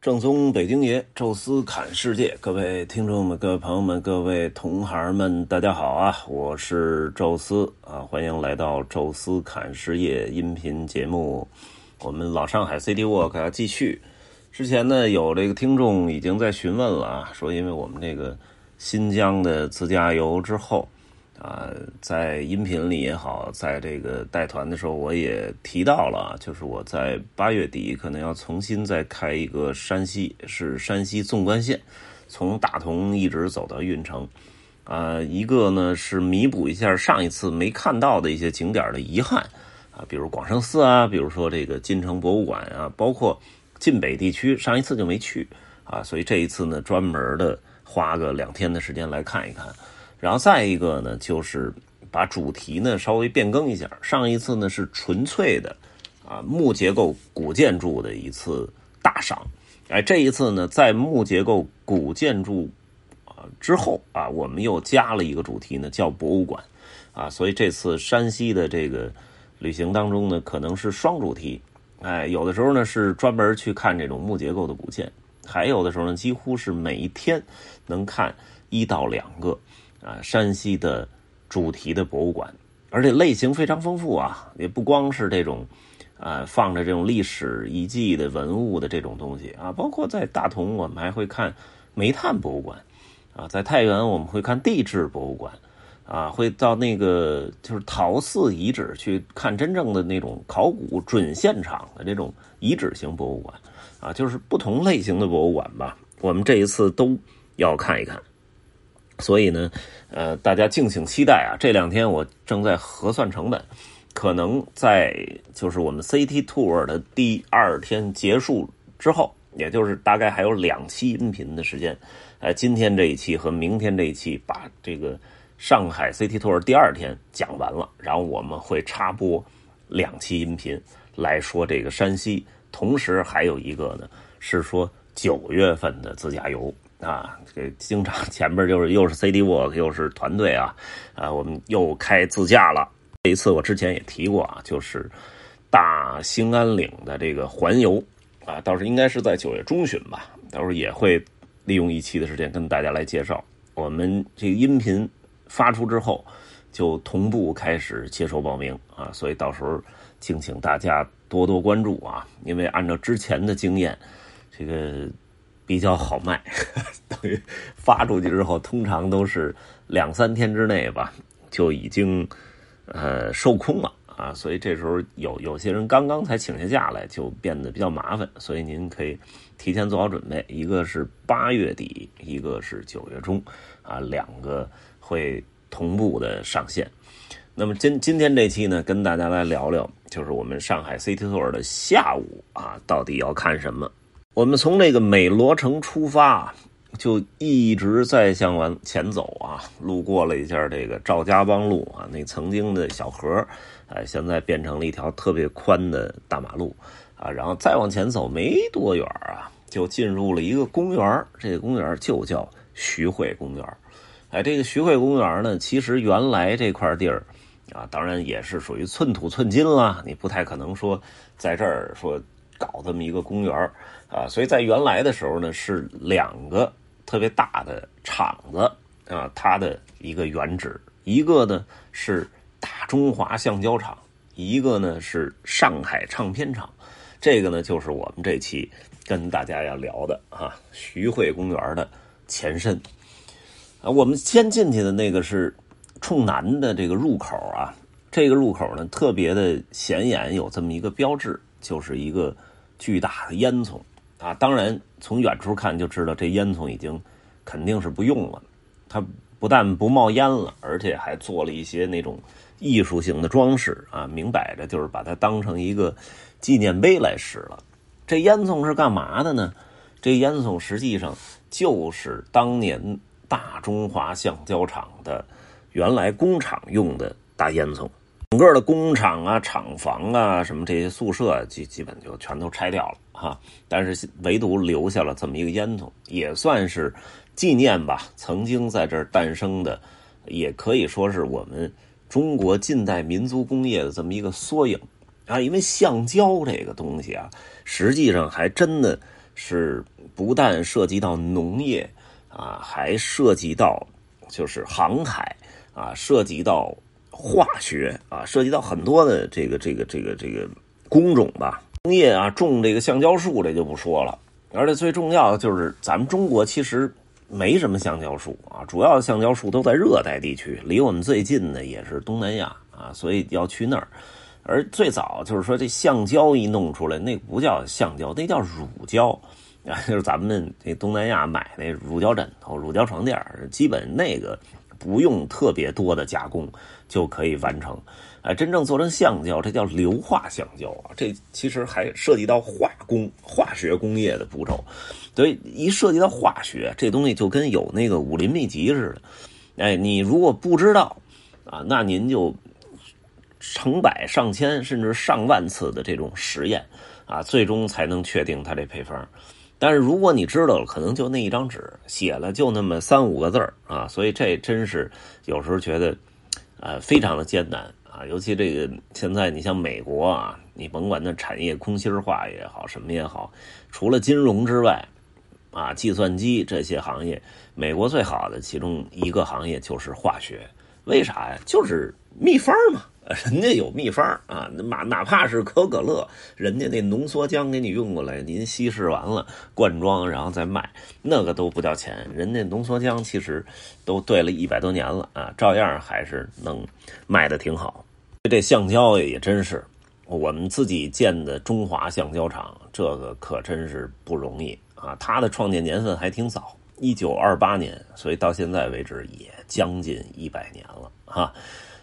正宗北京爷，宙斯侃世界，各位听众们、各位朋友们、各位同行们，大家好啊！我是宙斯啊，欢迎来到宙斯侃世界音频节目。我们老上海 City Walk 要继续。之前呢，有这个听众已经在询问了啊，说因为我们这个新疆的自驾游之后。啊，在音频里也好，在这个带团的时候，我也提到了，就是我在八月底可能要重新再开一个山西，是山西纵贯线，从大同一直走到运城。啊，一个呢是弥补一下上一次没看到的一些景点的遗憾啊，比如广胜寺啊，比如说这个金城博物馆啊，包括晋北地区，上一次就没去啊，所以这一次呢，专门的花个两天的时间来看一看。然后再一个呢，就是把主题呢稍微变更一下。上一次呢是纯粹的啊木结构古建筑的一次大赏，哎，这一次呢在木结构古建筑啊之后啊，我们又加了一个主题呢，叫博物馆啊。所以这次山西的这个旅行当中呢，可能是双主题，哎，有的时候呢是专门去看这种木结构的古建，还有的时候呢几乎是每一天能看一到两个。啊，山西的主题的博物馆，而且类型非常丰富啊，也不光是这种，啊，放着这种历史遗迹的文物的这种东西啊，包括在大同，我们还会看煤炭博物馆，啊，在太原我们会看地质博物馆，啊，会到那个就是陶寺遗址去看真正的那种考古准现场的这种遗址型博物馆，啊，就是不同类型的博物馆吧，我们这一次都要看一看。所以呢，呃，大家敬请期待啊！这两天我正在核算成本，可能在就是我们 CT Tour 的第二天结束之后，也就是大概还有两期音频的时间，呃，今天这一期和明天这一期把这个上海 CT Tour 第二天讲完了，然后我们会插播两期音频来说这个山西，同时还有一个呢是说九月份的自驾游。啊，这经常前边就是又是 CD Walk，又是团队啊，啊，我们又开自驾了。这一次我之前也提过啊，就是大兴安岭的这个环游啊，到时候应该是在九月中旬吧，到时候也会利用一期的时间跟大家来介绍。我们这个音频发出之后，就同步开始接受报名啊，所以到时候敬请大家多多关注啊，因为按照之前的经验，这个。比较好卖，等于发出去之后，通常都是两三天之内吧，就已经呃售空了啊。所以这时候有有些人刚刚才请下假来，就变得比较麻烦。所以您可以提前做好准备，一个是八月底，一个是九月中啊，两个会同步的上线。那么今今天这期呢，跟大家来聊聊，就是我们上海 City Tour 的下午啊，到底要看什么。我们从那个美罗城出发，就一直在向往前走啊，路过了一下这个赵家浜路啊，那曾经的小河，哎，现在变成了一条特别宽的大马路啊，然后再往前走没多远啊，就进入了一个公园这个公园就叫徐汇公园哎，这个徐汇公园呢，其实原来这块地儿啊，当然也是属于寸土寸金了，你不太可能说在这儿说搞这么一个公园啊，所以在原来的时候呢，是两个特别大的厂子啊，它的一个原址，一个呢是大中华橡胶厂，一个呢是上海唱片厂，这个呢就是我们这期跟大家要聊的啊，徐汇公园的前身。啊，我们先进去的那个是冲南的这个入口啊，这个入口呢特别的显眼，有这么一个标志，就是一个巨大的烟囱。啊，当然，从远处看就知道这烟囱已经肯定是不用了。它不但不冒烟了，而且还做了一些那种艺术性的装饰啊，明摆着就是把它当成一个纪念碑来使了。这烟囱是干嘛的呢？这烟囱实际上就是当年大中华橡胶厂的原来工厂用的大烟囱。整个的工厂啊、厂房啊、什么这些宿舍，基基本就全都拆掉了哈。但是唯独留下了这么一个烟囱，也算是纪念吧。曾经在这儿诞生的，也可以说是我们中国近代民族工业的这么一个缩影啊。因为橡胶这个东西啊，实际上还真的是不但涉及到农业啊，还涉及到就是航海啊，涉及到化学啊，涉及到很多的这个这个这个这个工种吧。工业啊，种这个橡胶树这就不说了，而且最重要的就是咱们中国其实没什么橡胶树啊，主要橡胶树都在热带地区，离我们最近的也是东南亚啊，所以要去那儿。而最早就是说，这橡胶一弄出来，那不叫橡胶，那叫乳胶啊，就是咱们这东南亚买那乳胶枕头、乳胶床垫基本那个不用特别多的加工就可以完成。哎，真正做成橡胶，这叫硫化橡胶啊，这其实还涉及到化工、化学工业的步骤。所以一涉及到化学，这东西就跟有那个武林秘籍似的。哎，你如果不知道啊，那您就。成百上千甚至上万次的这种实验啊，最终才能确定它这配方。但是如果你知道了，可能就那一张纸写了就那么三五个字啊，所以这真是有时候觉得呃非常的艰难啊。尤其这个现在你像美国啊，你甭管那产业空心化也好，什么也好，除了金融之外啊，计算机这些行业，美国最好的其中一个行业就是化学。为啥呀？就是秘方嘛。人家有秘方啊，哪哪怕是可可乐，人家那浓缩浆给你运过来，您稀释完了灌装，然后再卖，那个都不叫钱。人家浓缩浆其实都兑了一百多年了啊，照样还是能卖的挺好。这橡胶也真是我们自己建的中华橡胶厂，这个可真是不容易啊。它的创建年份还挺早，一九二八年，所以到现在为止也将近一百年了哈。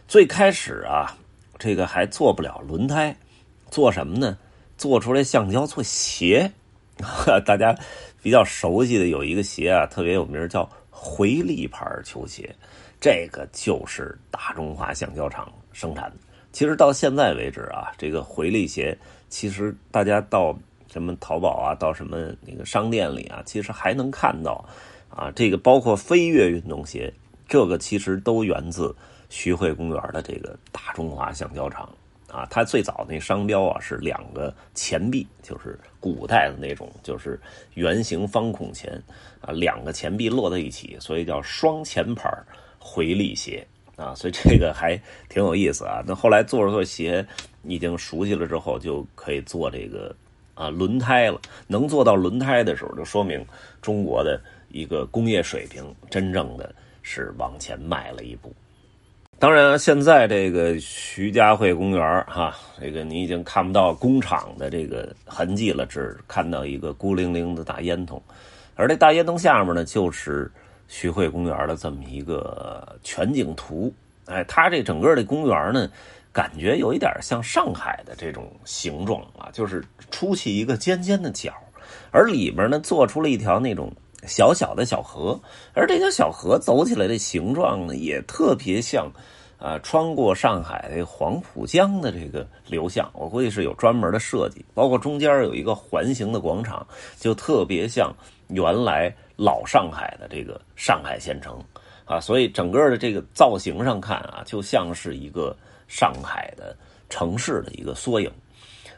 最开始啊，这个还做不了轮胎，做什么呢？做出来橡胶做鞋。大家比较熟悉的有一个鞋啊，特别有名，叫回力牌球鞋。这个就是大中华橡胶厂生产的。其实到现在为止啊，这个回力鞋，其实大家到什么淘宝啊，到什么那个商店里啊，其实还能看到啊。这个包括飞跃运动鞋，这个其实都源自。徐汇公园的这个大中华橡胶厂啊，它最早那商标啊是两个钱币，就是古代的那种，就是圆形方孔钱啊，两个钱币摞在一起，所以叫双钱牌回力鞋啊，所以这个还挺有意思啊。那后来做着做鞋已经熟悉了之后，就可以做这个啊轮胎了。能做到轮胎的时候，就说明中国的一个工业水平真正的是往前迈了一步。当然，现在这个徐家汇公园哈，这个你已经看不到工厂的这个痕迹了，只看到一个孤零零的大烟囱。而这大烟囱下面呢，就是徐汇公园的这么一个全景图。哎，它这整个的公园呢，感觉有一点像上海的这种形状啊，就是出起一个尖尖的角，而里边呢，做出了一条那种。小小的小河，而这条小河走起来的形状呢，也特别像，啊，穿过上海的黄浦江的这个流向。我估计是有专门的设计，包括中间有一个环形的广场，就特别像原来老上海的这个上海县城，啊，所以整个的这个造型上看啊，就像是一个上海的城市的一个缩影。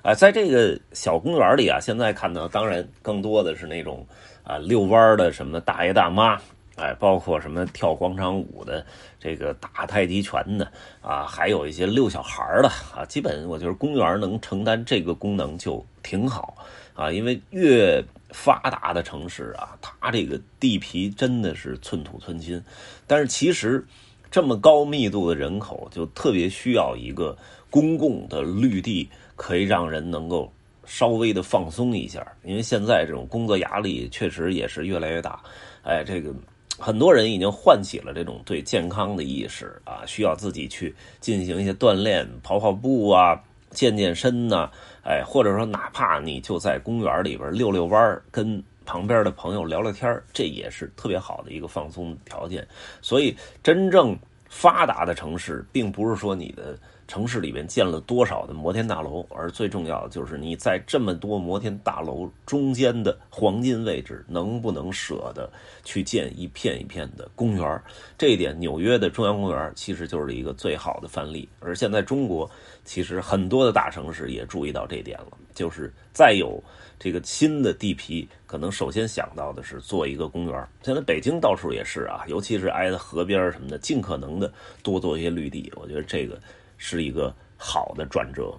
啊，在这个小公园里啊，现在看到当然更多的是那种。啊，遛弯的什么大爷大妈，哎，包括什么跳广场舞的，这个打太极拳的，啊，还有一些遛小孩的，啊，基本我觉得公园能承担这个功能就挺好，啊，因为越发达的城市啊，它这个地皮真的是寸土寸金，但是其实这么高密度的人口，就特别需要一个公共的绿地，可以让人能够。稍微的放松一下，因为现在这种工作压力确实也是越来越大。哎，这个很多人已经唤起了这种对健康的意识啊，需要自己去进行一些锻炼，跑跑步啊，健健身呐。哎，或者说哪怕你就在公园里边溜溜弯跟旁边的朋友聊聊天这也是特别好的一个放松条件。所以，真正发达的城市，并不是说你的城市里面建了多少的摩天大楼，而最重要的就是你在这么多摩天大楼中间的黄金位置，能不能舍得去建一片一片的公园？这一点，纽约的中央公园其实就是一个最好的范例。而现在中国其实很多的大城市也注意到这点了，就是再有这个新的地皮，可能首先想到的是做一个公园。现在北京到处也是啊，尤其是挨着河边什么的，尽可能的多做一些绿地。我觉得这个。是一个好的转折，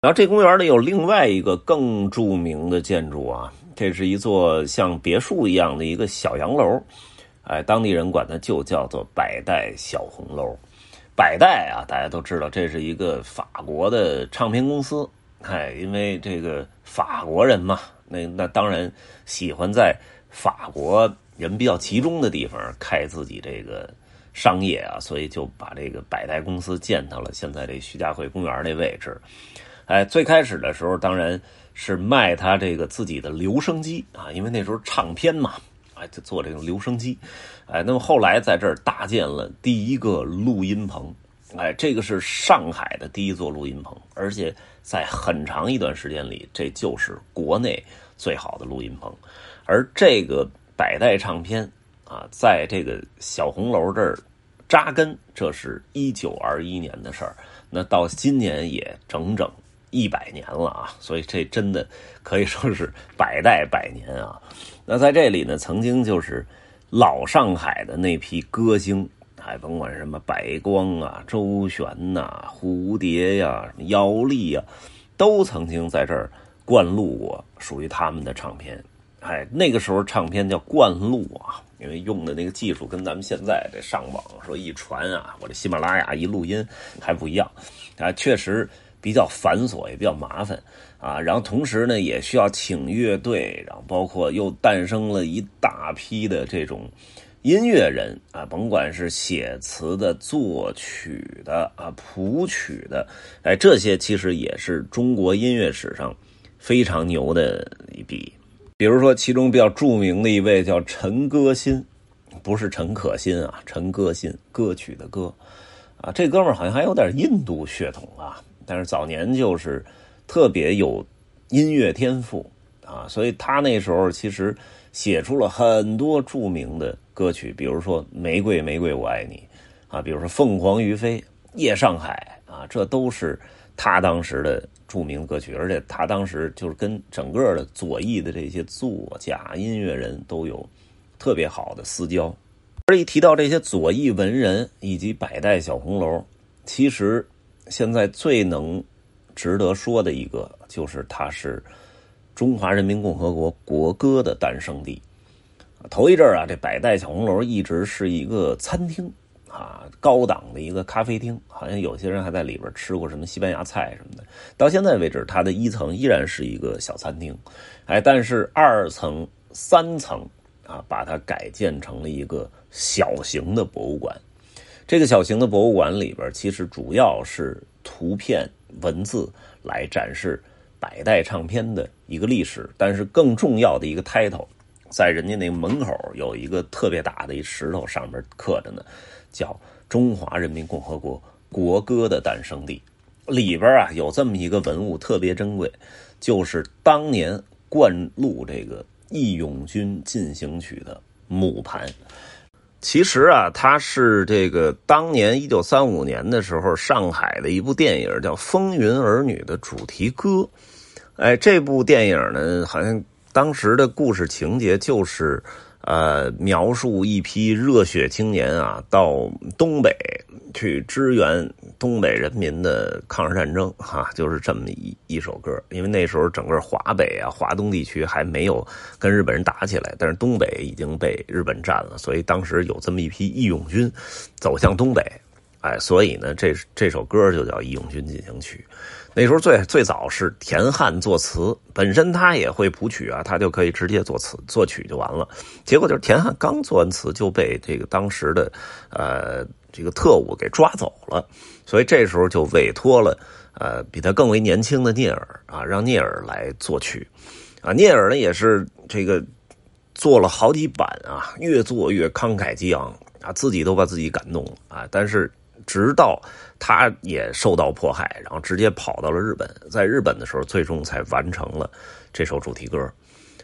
然后这公园里有另外一个更著名的建筑啊，这是一座像别墅一样的一个小洋楼，哎，当地人管它就叫做百代小红楼。百代啊，大家都知道，这是一个法国的唱片公司，哎，因为这个法国人嘛，那那当然喜欢在法国人比较集中的地方开自己这个。商业啊，所以就把这个百代公司建到了现在这徐家汇公园这位置。哎，最开始的时候当然是卖他这个自己的留声机啊，因为那时候唱片嘛，哎，就做这个留声机。哎，那么后来在这儿搭建了第一个录音棚，哎，这个是上海的第一座录音棚，而且在很长一段时间里，这就是国内最好的录音棚。而这个百代唱片。啊，在这个小红楼这儿扎根，这是一九二一年的事儿。那到今年也整整一百年了啊，所以这真的可以说是百代百年啊。那在这里呢，曾经就是老上海的那批歌星，还甭管什么白光啊、周璇呐、蝴蝶呀、姚丽呀，都曾经在这儿灌录过属于他们的唱片。哎，那个时候唱片叫灌录啊。因为用的那个技术跟咱们现在这上网说一传啊，我这喜马拉雅一录音还不一样啊，确实比较繁琐，也比较麻烦啊。然后同时呢，也需要请乐队，然后包括又诞生了一大批的这种音乐人啊，甭管是写词的、作曲的啊、谱曲的，哎，这些其实也是中国音乐史上非常牛的一笔。比如说，其中比较著名的一位叫陈歌辛，不是陈可辛啊，陈歌辛，歌曲的歌，啊，这哥们儿好像还有点印度血统啊，但是早年就是特别有音乐天赋啊，所以他那时候其实写出了很多著名的歌曲，比如说《玫瑰玫瑰我爱你》，啊，比如说《凤凰于飞》《夜上海》啊，这都是他当时的。著名的歌曲，而且他当时就是跟整个的左翼的这些作家、音乐人都有特别好的私交。而一提到这些左翼文人以及百代小红楼，其实现在最能值得说的一个，就是它是中华人民共和国国歌的诞生地。头一阵啊，这百代小红楼一直是一个餐厅。啊，高档的一个咖啡厅，好像有些人还在里边吃过什么西班牙菜什么的。到现在为止，它的一层依然是一个小餐厅，哎，但是二层、三层啊，把它改建成了一个小型的博物馆。这个小型的博物馆里边，其实主要是图片、文字来展示百代唱片的一个历史，但是更重要的一个 title，在人家那门口有一个特别大的一石头，上面刻着呢。叫中华人民共和国国歌的诞生地，里边啊有这么一个文物特别珍贵，就是当年灌录这个《义勇军进行曲》的母盘。其实啊，它是这个当年一九三五年的时候上海的一部电影叫《风云儿女》的主题歌。哎，这部电影呢，好像当时的故事情节就是。呃，描述一批热血青年啊，到东北去支援东北人民的抗日战争，哈，就是这么一一首歌。因为那时候整个华北啊、华东地区还没有跟日本人打起来，但是东北已经被日本占了，所以当时有这么一批义勇军走向东北，哎，所以呢，这这首歌就叫《义勇军进行曲》。那时候最最早是田汉作词，本身他也会谱曲啊，他就可以直接作词作曲就完了。结果就是田汉刚作完词就被这个当时的呃这个特务给抓走了，所以这时候就委托了呃比他更为年轻的聂耳啊，让聂耳来作曲啊。聂耳呢也是这个做了好几版啊，越做越慷慨激昂啊，自己都把自己感动了啊。但是直到他也受到迫害，然后直接跑到了日本，在日本的时候，最终才完成了这首主题歌。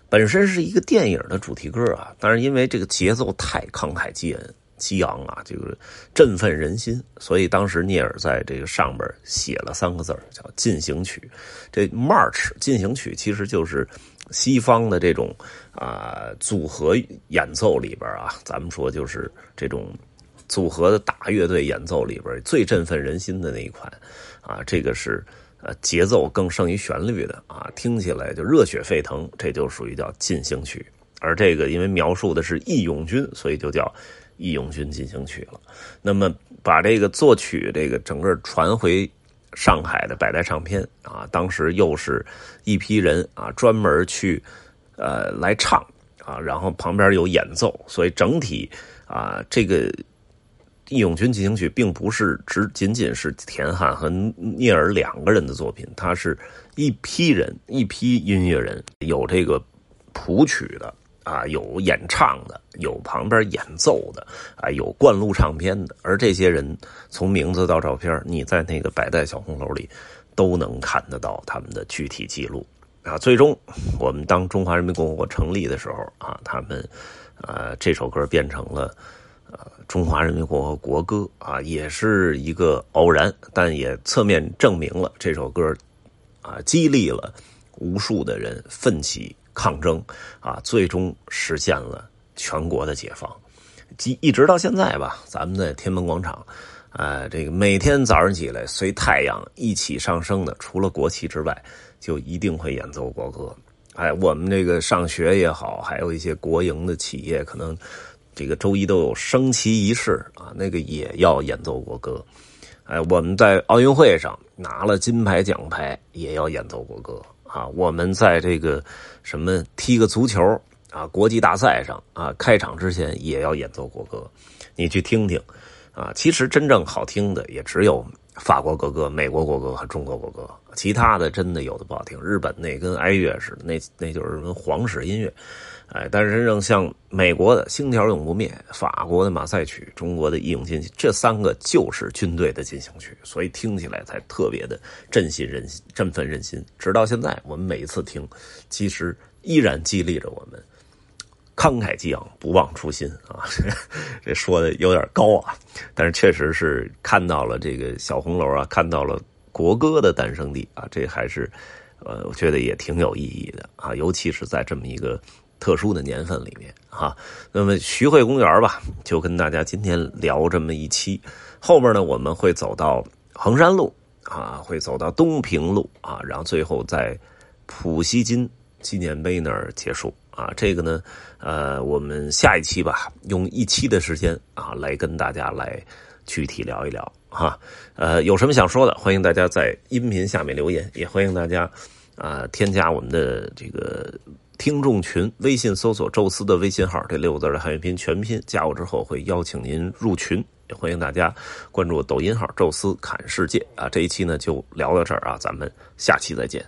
本身是一个电影的主题歌啊，但是因为这个节奏太慷慨激昂。激昂啊，这个振奋人心，所以当时聂耳在这个上边写了三个字叫进行曲。这 March 进行曲其实就是西方的这种啊组合演奏里边啊，咱们说就是这种组合的大乐队演奏里边最振奋人心的那一款啊，这个是呃节奏更胜于旋律的啊，听起来就热血沸腾，这就属于叫进行曲。而这个因为描述的是义勇军，所以就叫。义勇军进行曲了，那么把这个作曲这个整个传回上海的百代唱片啊，当时又是一批人啊专门去呃来唱啊，然后旁边有演奏，所以整体啊这个义勇军进行曲并不是只仅仅是田汉和聂耳两个人的作品，它是一批人一批音乐人有这个谱曲的。啊，有演唱的，有旁边演奏的，啊，有灌录唱片的，而这些人从名字到照片，你在那个百代小红楼里都能看得到他们的具体记录啊。最终，我们当中华人民共和国成立的时候啊，他们呃这首歌变成了呃中华人民共和国国歌啊，也是一个偶然，但也侧面证明了这首歌啊激励了无数的人奋起。抗争啊，最终实现了全国的解放，即一直到现在吧。咱们在天安门广场，呃，这个每天早上起来随太阳一起上升的，除了国旗之外，就一定会演奏国歌。哎，我们这个上学也好，还有一些国营的企业，可能这个周一都有升旗仪式啊，那个也要演奏国歌。哎，我们在奥运会上拿了金牌奖牌，也要演奏国歌。啊，我们在这个什么踢个足球啊，国际大赛上啊，开场之前也要演奏国歌，你去听听啊。其实真正好听的也只有法国国歌、美国国歌和中国国歌，其他的真的有的不好听。日本那跟哀乐似的，那那就是什么皇室音乐。哎，但是真正像美国的《星条永不灭》、法国的《马赛曲》、中国的《义勇军进行曲》，这三个就是军队的进行曲，所以听起来才特别的振兴人心、振奋人心。直到现在，我们每一次听，其实依然激励着我们慷慨激昂、不忘初心啊！这说的有点高啊，但是确实是看到了这个小红楼啊，看到了国歌的诞生地啊，这还是呃，我觉得也挺有意义的啊，尤其是在这么一个。特殊的年份里面，哈，那么徐汇公园吧，就跟大家今天聊这么一期。后面呢，我们会走到衡山路啊，会走到东平路啊，然后最后在普希金纪念碑那儿结束啊。这个呢，呃，我们下一期吧，用一期的时间啊，来跟大家来具体聊一聊哈。呃，有什么想说的，欢迎大家在音频下面留言，也欢迎大家啊添加我们的这个。听众群，微信搜索“宙斯”的微信号，这六个字的汉语拼音全拼，加我之后会邀请您入群。也欢迎大家关注抖音号“宙斯侃世界”啊。这一期呢就聊到这儿啊，咱们下期再见。